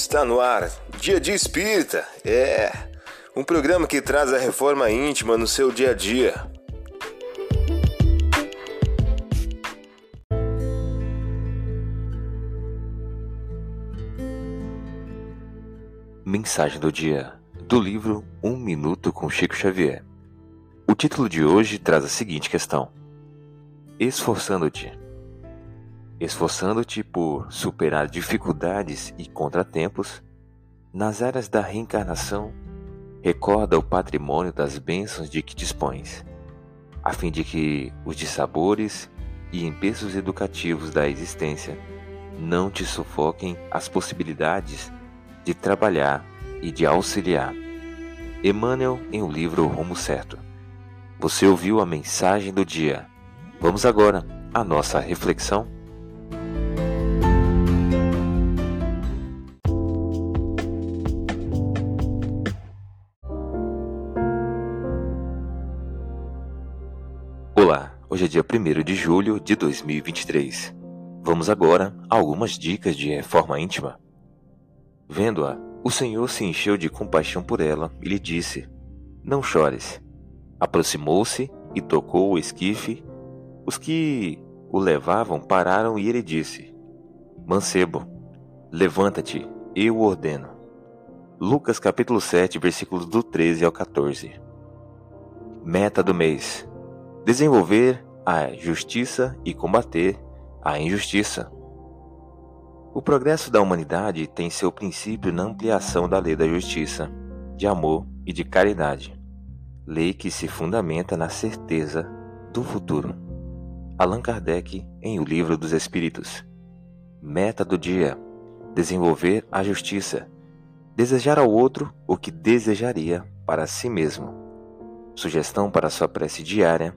Está no ar, Dia de Espírita. É um programa que traz a reforma íntima no seu dia a dia. Mensagem do dia do livro Um Minuto com Chico Xavier. O título de hoje traz a seguinte questão: Esforçando-te. Esforçando-te por superar dificuldades e contratempos, nas áreas da reencarnação, recorda o patrimônio das bênçãos de que dispões, a fim de que os dissabores e empeços educativos da existência não te sufoquem as possibilidades de trabalhar e de auxiliar. Emmanuel em o livro Rumo Certo. Você ouviu a mensagem do dia. Vamos agora à nossa reflexão. Olá, hoje é dia 1 de julho de 2023. Vamos agora a algumas dicas de reforma íntima. Vendo-a, o Senhor se encheu de compaixão por ela e lhe disse: Não chores. Aproximou-se e tocou o esquife. Os que o levavam pararam e ele disse: Mancebo, levanta-te, eu o ordeno. Lucas capítulo 7, versículos do 13 ao 14. Meta do mês: desenvolver a justiça e combater a injustiça. O progresso da humanidade tem seu princípio na ampliação da lei da justiça, de amor e de caridade, lei que se fundamenta na certeza do futuro. Allan Kardec, em O Livro dos Espíritos. Meta do dia: desenvolver a justiça, desejar ao outro o que desejaria para si mesmo. Sugestão para sua prece diária